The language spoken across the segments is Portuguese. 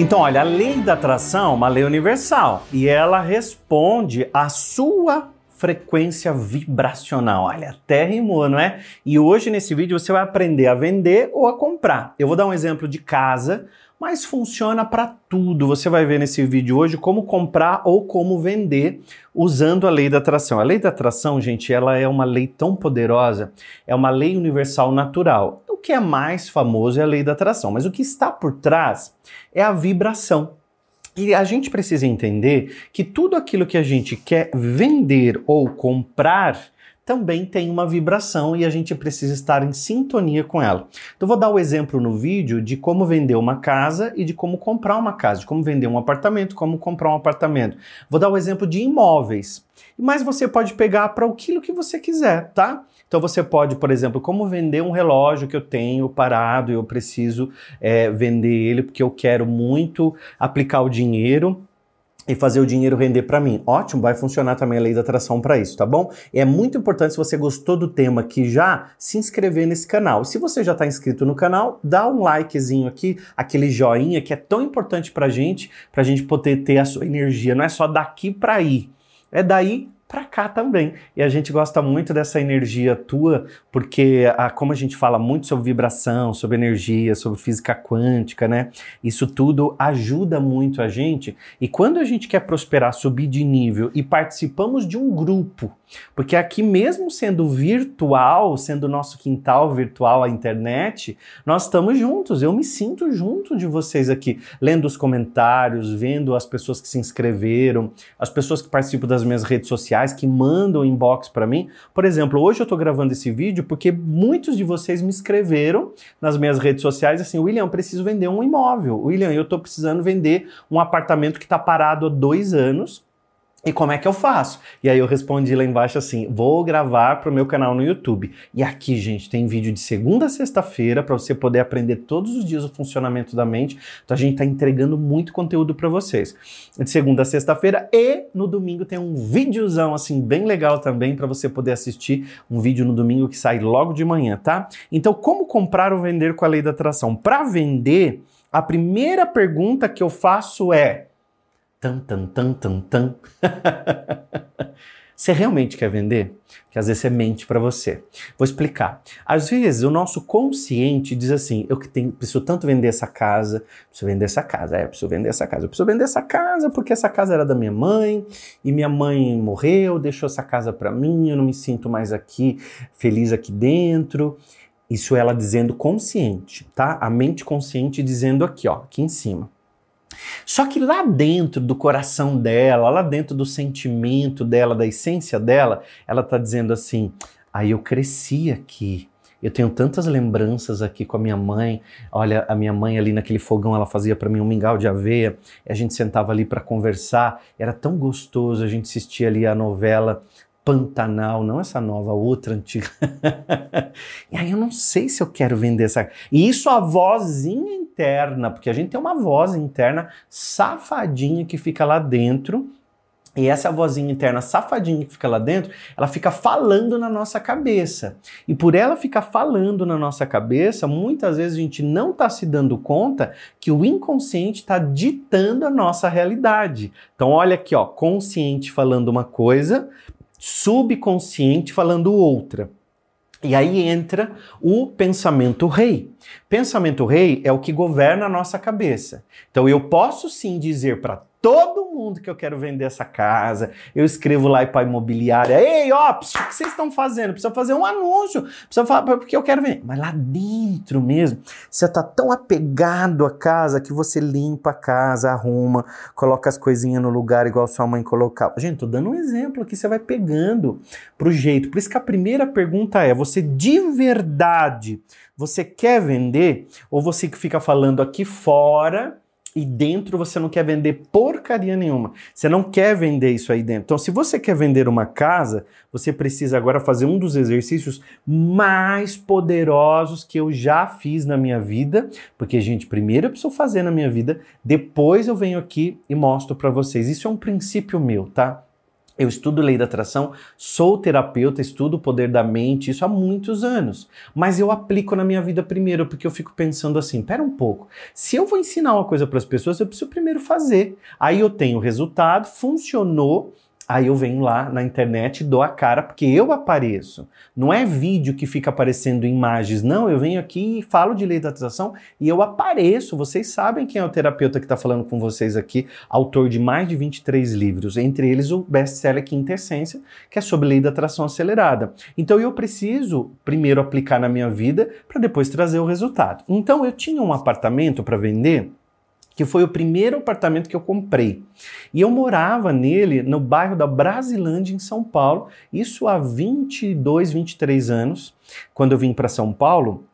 Então, olha, a lei da atração é uma lei universal e ela responde à sua frequência vibracional. Olha, até rimou, não é? E hoje nesse vídeo você vai aprender a vender ou a comprar. Eu vou dar um exemplo de casa, mas funciona para tudo. Você vai ver nesse vídeo hoje como comprar ou como vender usando a lei da atração. A lei da atração, gente, ela é uma lei tão poderosa, é uma lei universal natural que é mais famoso é a lei da atração, mas o que está por trás é a vibração. E a gente precisa entender que tudo aquilo que a gente quer vender ou comprar também tem uma vibração e a gente precisa estar em sintonia com ela. Então vou dar o um exemplo no vídeo de como vender uma casa e de como comprar uma casa, de como vender um apartamento, como comprar um apartamento. Vou dar o um exemplo de imóveis. Mas você pode pegar para aquilo que você quiser, tá? Então você pode, por exemplo, como vender um relógio que eu tenho parado e eu preciso é, vender ele porque eu quero muito aplicar o dinheiro e fazer o dinheiro render para mim. Ótimo, vai funcionar também a lei da atração para isso, tá bom? É muito importante se você gostou do tema aqui já se inscrever nesse canal. Se você já está inscrito no canal, dá um likezinho aqui, aquele joinha que é tão importante para gente, para gente poder ter a sua energia. Não é só daqui para aí, é daí para cá também. E a gente gosta muito dessa energia tua, porque a, como a gente fala muito sobre vibração, sobre energia, sobre física quântica, né? Isso tudo ajuda muito a gente. E quando a gente quer prosperar, subir de nível e participamos de um grupo, porque aqui mesmo sendo virtual, sendo nosso quintal virtual a internet, nós estamos juntos. Eu me sinto junto de vocês aqui, lendo os comentários, vendo as pessoas que se inscreveram, as pessoas que participam das minhas redes sociais sociais que mandam inbox para mim. Por exemplo, hoje eu estou gravando esse vídeo porque muitos de vocês me escreveram nas minhas redes sociais assim: William, preciso vender um imóvel. William, eu estou precisando vender um apartamento que está parado há dois anos e como é que eu faço? E aí eu respondi lá embaixo assim: vou gravar para o meu canal no YouTube. E aqui, gente, tem vídeo de segunda a sexta-feira para você poder aprender todos os dias o funcionamento da mente. Então a gente está entregando muito conteúdo para vocês. De segunda a sexta-feira e no domingo tem um videozão assim bem legal também para você poder assistir um vídeo no domingo que sai logo de manhã, tá? Então, como comprar ou vender com a lei da atração? Para vender, a primeira pergunta que eu faço é: Tan, tan, tan, tan, tan. Você realmente quer vender? Que às vezes é mente para você. Vou explicar. Às vezes o nosso consciente diz assim: eu que tenho, preciso tanto vender essa casa, preciso vender essa casa, é, preciso vender essa casa, eu preciso vender essa casa porque essa casa era da minha mãe e minha mãe morreu, deixou essa casa para mim, eu não me sinto mais aqui feliz aqui dentro. Isso ela dizendo consciente, tá? A mente consciente dizendo aqui, ó, aqui em cima. Só que lá dentro do coração dela, lá dentro do sentimento dela, da essência dela, ela está dizendo assim: aí eu cresci aqui. Eu tenho tantas lembranças aqui com a minha mãe. Olha, a minha mãe ali naquele fogão, ela fazia para mim um mingau de aveia. a gente sentava ali para conversar. Era tão gostoso. A gente assistia ali a novela Pantanal, não essa nova, outra antiga. e aí eu não sei se eu quero vender essa. E isso a vozinha interna, porque a gente tem uma voz interna safadinha que fica lá dentro. E essa vozinha interna safadinha que fica lá dentro, ela fica falando na nossa cabeça. E por ela ficar falando na nossa cabeça, muitas vezes a gente não está se dando conta que o inconsciente está ditando a nossa realidade. Então, olha aqui, ó, consciente falando uma coisa, subconsciente falando outra. E aí entra o pensamento rei. Pensamento rei é o que governa a nossa cabeça. Então eu posso sim dizer para todo mundo que eu quero vender essa casa. Eu escrevo lá para imobiliária, ei, ó, o que vocês estão fazendo? Precisa fazer um anúncio, precisa falar, porque eu quero vender. Mas lá dentro mesmo, você tá tão apegado à casa que você limpa a casa, arruma, coloca as coisinhas no lugar igual sua mãe colocava. Gente, tô dando um exemplo aqui, você vai pegando pro jeito. Por isso que a primeira pergunta é, você de verdade, você quer vender? Ou você que fica falando aqui fora e dentro você não quer vender porcaria nenhuma. Você não quer vender isso aí dentro. Então, se você quer vender uma casa, você precisa agora fazer um dos exercícios mais poderosos que eu já fiz na minha vida, porque gente, primeiro eu preciso fazer na minha vida, depois eu venho aqui e mostro para vocês. Isso é um princípio meu, tá? Eu estudo lei da atração, sou terapeuta, estudo o poder da mente, isso há muitos anos. Mas eu aplico na minha vida primeiro, porque eu fico pensando assim: pera um pouco, se eu vou ensinar uma coisa para as pessoas, eu preciso primeiro fazer. Aí eu tenho o resultado, funcionou, Aí eu venho lá na internet e dou a cara porque eu apareço. Não é vídeo que fica aparecendo imagens, não. Eu venho aqui e falo de lei da atração e eu apareço. Vocês sabem quem é o terapeuta que está falando com vocês aqui, autor de mais de 23 livros, entre eles o best-seller Quinta Essência, que é sobre lei da atração acelerada. Então eu preciso primeiro aplicar na minha vida para depois trazer o resultado. Então eu tinha um apartamento para vender que foi o primeiro apartamento que eu comprei. E eu morava nele no bairro da Brasilândia, em São Paulo, isso há 22, 23 anos. Quando eu vim para São Paulo,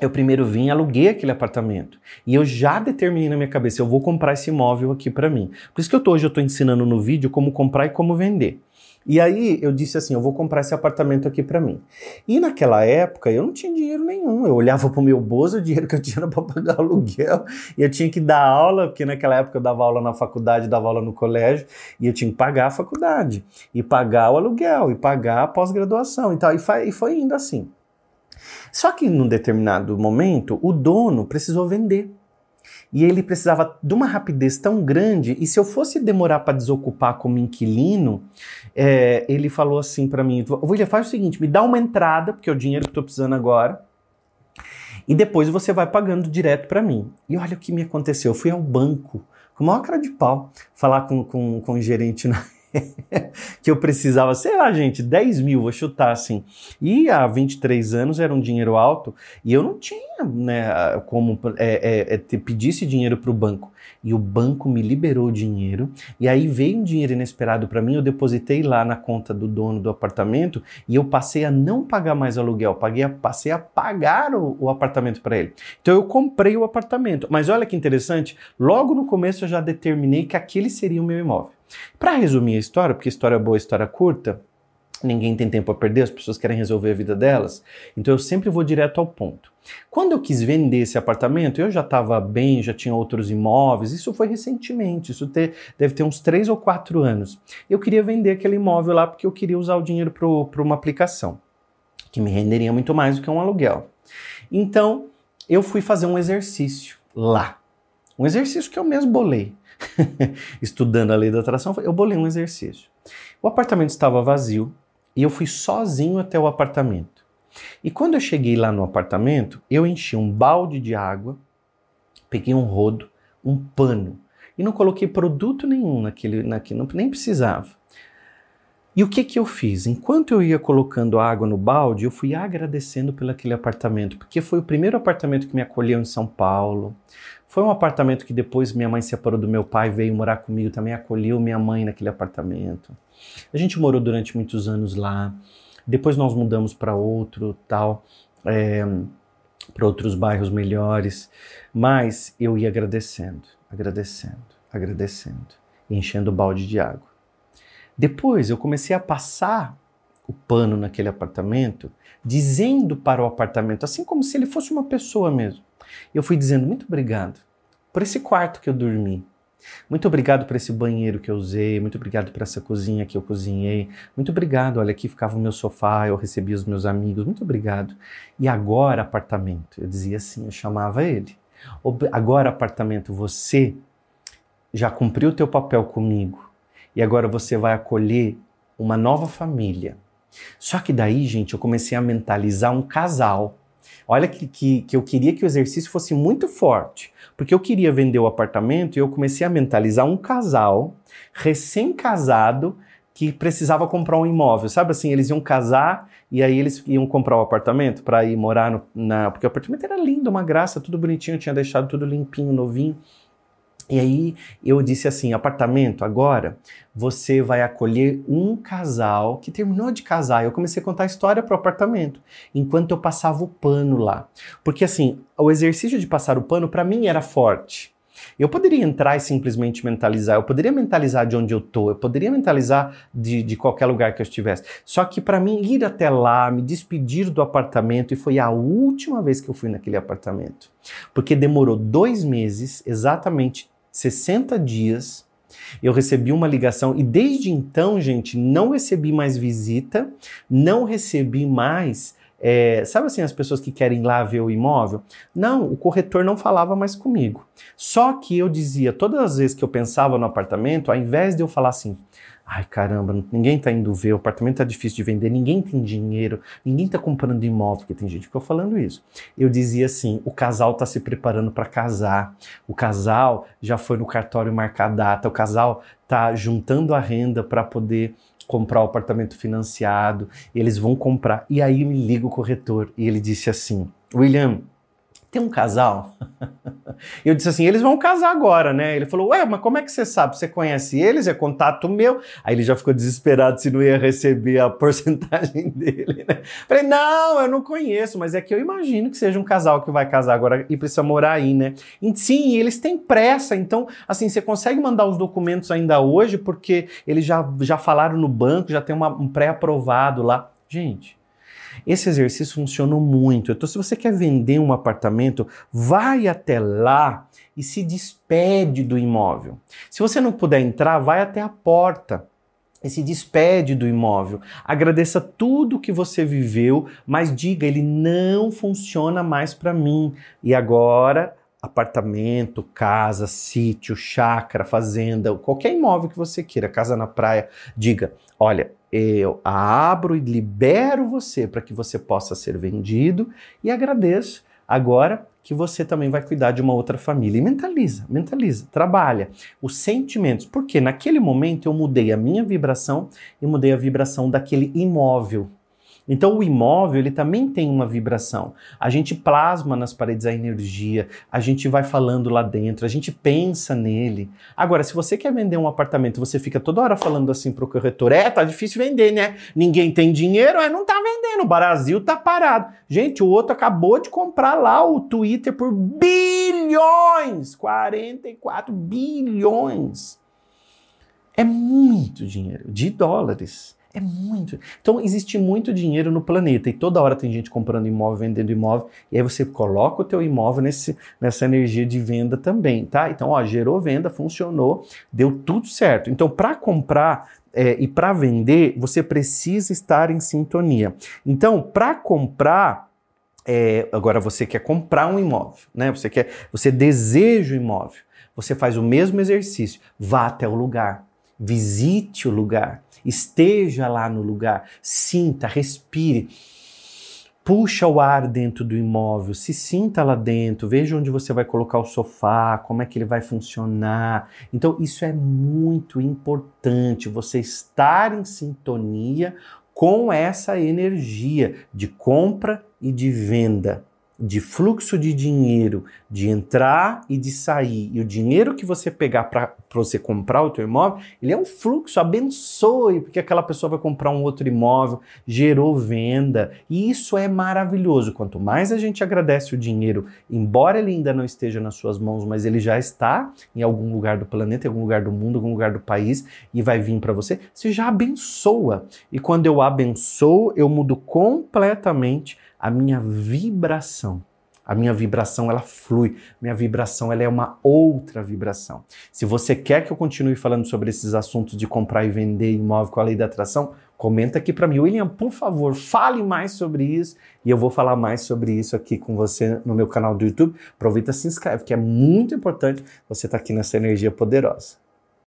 eu primeiro vim aluguei aquele apartamento. E eu já determinei na minha cabeça, eu vou comprar esse imóvel aqui para mim. Por isso que eu tô, hoje eu estou ensinando no vídeo como comprar e como vender. E aí eu disse assim, eu vou comprar esse apartamento aqui para mim. E naquela época eu não tinha dinheiro nenhum. Eu olhava para o meu bolso, o dinheiro que eu tinha para pagar aluguel, e eu tinha que dar aula, porque naquela época eu dava aula na faculdade, dava aula no colégio, e eu tinha que pagar a faculdade, e pagar o aluguel, e pagar a pós-graduação e tal. E foi, e foi indo assim. Só que num determinado momento, o dono precisou vender. E ele precisava de uma rapidez tão grande, e se eu fosse demorar para desocupar como inquilino, é, ele falou assim para mim: William, faz o seguinte, me dá uma entrada, porque é o dinheiro que eu estou precisando agora, e depois você vai pagando direto para mim. E olha o que me aconteceu: eu fui ao banco, com maior cara de pau, falar com, com, com o gerente na que eu precisava, sei lá, gente, 10 mil, vou chutar assim. E há 23 anos era um dinheiro alto e eu não tinha né, como é, é, é, pedir esse dinheiro para o banco. E o banco me liberou o dinheiro e aí veio um dinheiro inesperado para mim. Eu depositei lá na conta do dono do apartamento e eu passei a não pagar mais aluguel, paguei a, passei a pagar o, o apartamento para ele. Então eu comprei o apartamento. Mas olha que interessante, logo no começo eu já determinei que aquele seria o meu imóvel. Para resumir a história, porque história boa, história curta, ninguém tem tempo a perder, as pessoas querem resolver a vida delas, então eu sempre vou direto ao ponto. Quando eu quis vender esse apartamento, eu já estava bem, já tinha outros imóveis, isso foi recentemente, isso ter, deve ter uns 3 ou 4 anos. Eu queria vender aquele imóvel lá porque eu queria usar o dinheiro para uma aplicação, que me renderia muito mais do que um aluguel. Então, eu fui fazer um exercício lá. Um exercício que eu mesmo bolei. estudando a lei da atração, eu bolei um exercício. O apartamento estava vazio e eu fui sozinho até o apartamento. E quando eu cheguei lá no apartamento, eu enchi um balde de água, peguei um rodo, um pano e não coloquei produto nenhum naquele, naquele nem precisava. E o que que eu fiz? Enquanto eu ia colocando água no balde, eu fui agradecendo pelo aquele apartamento, porque foi o primeiro apartamento que me acolheu em São Paulo. Foi um apartamento que depois minha mãe se separou do meu pai, veio morar comigo, também acolheu minha mãe naquele apartamento. A gente morou durante muitos anos lá. Depois nós mudamos para outro, tal, é, para outros bairros melhores. Mas eu ia agradecendo, agradecendo, agradecendo, enchendo o balde de água. Depois eu comecei a passar o pano naquele apartamento, dizendo para o apartamento, assim como se ele fosse uma pessoa mesmo. Eu fui dizendo muito obrigado por esse quarto que eu dormi. Muito obrigado por esse banheiro que eu usei, muito obrigado por essa cozinha que eu cozinhei, muito obrigado, olha aqui ficava o meu sofá, eu recebia os meus amigos, muito obrigado. E agora apartamento, eu dizia assim, eu chamava ele. Agora apartamento, você já cumpriu o teu papel comigo e agora você vai acolher uma nova família. Só que daí, gente, eu comecei a mentalizar um casal Olha que, que, que eu queria que o exercício fosse muito forte, porque eu queria vender o apartamento e eu comecei a mentalizar um casal recém-casado que precisava comprar um imóvel. Sabe assim, eles iam casar e aí eles iam comprar o um apartamento para ir morar no, na. Porque o apartamento era lindo, uma graça, tudo bonitinho, tinha deixado tudo limpinho, novinho. E aí eu disse assim: apartamento, agora você vai acolher um casal que terminou de casar. Eu comecei a contar a história para o apartamento, enquanto eu passava o pano lá. Porque assim, o exercício de passar o pano para mim era forte. Eu poderia entrar e simplesmente mentalizar, eu poderia mentalizar de onde eu tô, eu poderia mentalizar de, de qualquer lugar que eu estivesse. Só que para mim ir até lá, me despedir do apartamento, e foi a última vez que eu fui naquele apartamento. Porque demorou dois meses, exatamente 60 dias Eu recebi uma ligação e desde então, gente, não recebi mais visita, não recebi mais é, sabe assim, as pessoas que querem lá ver o imóvel? Não, o corretor não falava mais comigo. Só que eu dizia, todas as vezes que eu pensava no apartamento, ao invés de eu falar assim, ai caramba, ninguém tá indo ver, o apartamento tá difícil de vender, ninguém tem dinheiro, ninguém tá comprando imóvel, porque tem gente que ficou falando isso. Eu dizia assim, o casal tá se preparando para casar, o casal já foi no cartório marcar data, o casal tá juntando a renda para poder comprar o apartamento financiado, eles vão comprar. E aí me liga o corretor e ele disse assim: William, tem um casal. eu disse assim: eles vão casar agora, né? Ele falou: ué, mas como é que você sabe? Você conhece eles? É contato meu? Aí ele já ficou desesperado se não ia receber a porcentagem dele, né? Falei: não, eu não conheço, mas é que eu imagino que seja um casal que vai casar agora e precisa morar aí, né? E, sim, eles têm pressa, então, assim, você consegue mandar os documentos ainda hoje, porque eles já, já falaram no banco, já tem uma, um pré-aprovado lá. Gente, esse exercício funcionou muito. Então, se você quer vender um apartamento, vai até lá e se despede do imóvel. Se você não puder entrar, vai até a porta e se despede do imóvel. Agradeça tudo que você viveu, mas diga, ele não funciona mais para mim. E agora apartamento, casa, sítio, chácara, fazenda, qualquer imóvel que você queira, casa na praia, diga: olha, eu abro e libero você para que você possa ser vendido e agradeço agora que você também vai cuidar de uma outra família. E mentaliza, mentaliza, trabalha os sentimentos, porque naquele momento eu mudei a minha vibração e mudei a vibração daquele imóvel então o imóvel ele também tem uma vibração. A gente plasma nas paredes a energia, a gente vai falando lá dentro, a gente pensa nele. Agora, se você quer vender um apartamento, você fica toda hora falando assim pro corretor, é, tá difícil vender, né? Ninguém tem dinheiro, é, não tá vendendo, o Brasil tá parado. Gente, o outro acabou de comprar lá o Twitter por bilhões, 44 bilhões. É muito dinheiro de dólares. É muito. Então existe muito dinheiro no planeta e toda hora tem gente comprando imóvel, vendendo imóvel, e aí você coloca o teu imóvel nesse, nessa energia de venda também, tá? Então, ó, gerou venda, funcionou, deu tudo certo. Então, para comprar é, e para vender, você precisa estar em sintonia. Então, para comprar, é, agora você quer comprar um imóvel, né? Você quer, você deseja o imóvel. Você faz o mesmo exercício, vá até o lugar, visite o lugar Esteja lá no lugar, sinta, respire. Puxa o ar dentro do imóvel, se sinta lá dentro, veja onde você vai colocar o sofá, como é que ele vai funcionar. Então, isso é muito importante, você estar em sintonia com essa energia de compra e de venda de fluxo de dinheiro, de entrar e de sair, e o dinheiro que você pegar para você comprar o teu imóvel, ele é um fluxo, abençoe, porque aquela pessoa vai comprar um outro imóvel, gerou venda, e isso é maravilhoso. Quanto mais a gente agradece o dinheiro, embora ele ainda não esteja nas suas mãos, mas ele já está em algum lugar do planeta, em algum lugar do mundo, em algum lugar do país, e vai vir para você, você já abençoa. E quando eu abençoo, eu mudo completamente a minha vibração. A minha vibração ela flui, minha vibração ela é uma outra vibração. Se você quer que eu continue falando sobre esses assuntos de comprar e vender imóvel com a lei da atração, comenta aqui para mim, William, por favor, fale mais sobre isso e eu vou falar mais sobre isso aqui com você no meu canal do YouTube. Aproveita se inscreve, que é muito importante você estar tá aqui nessa energia poderosa.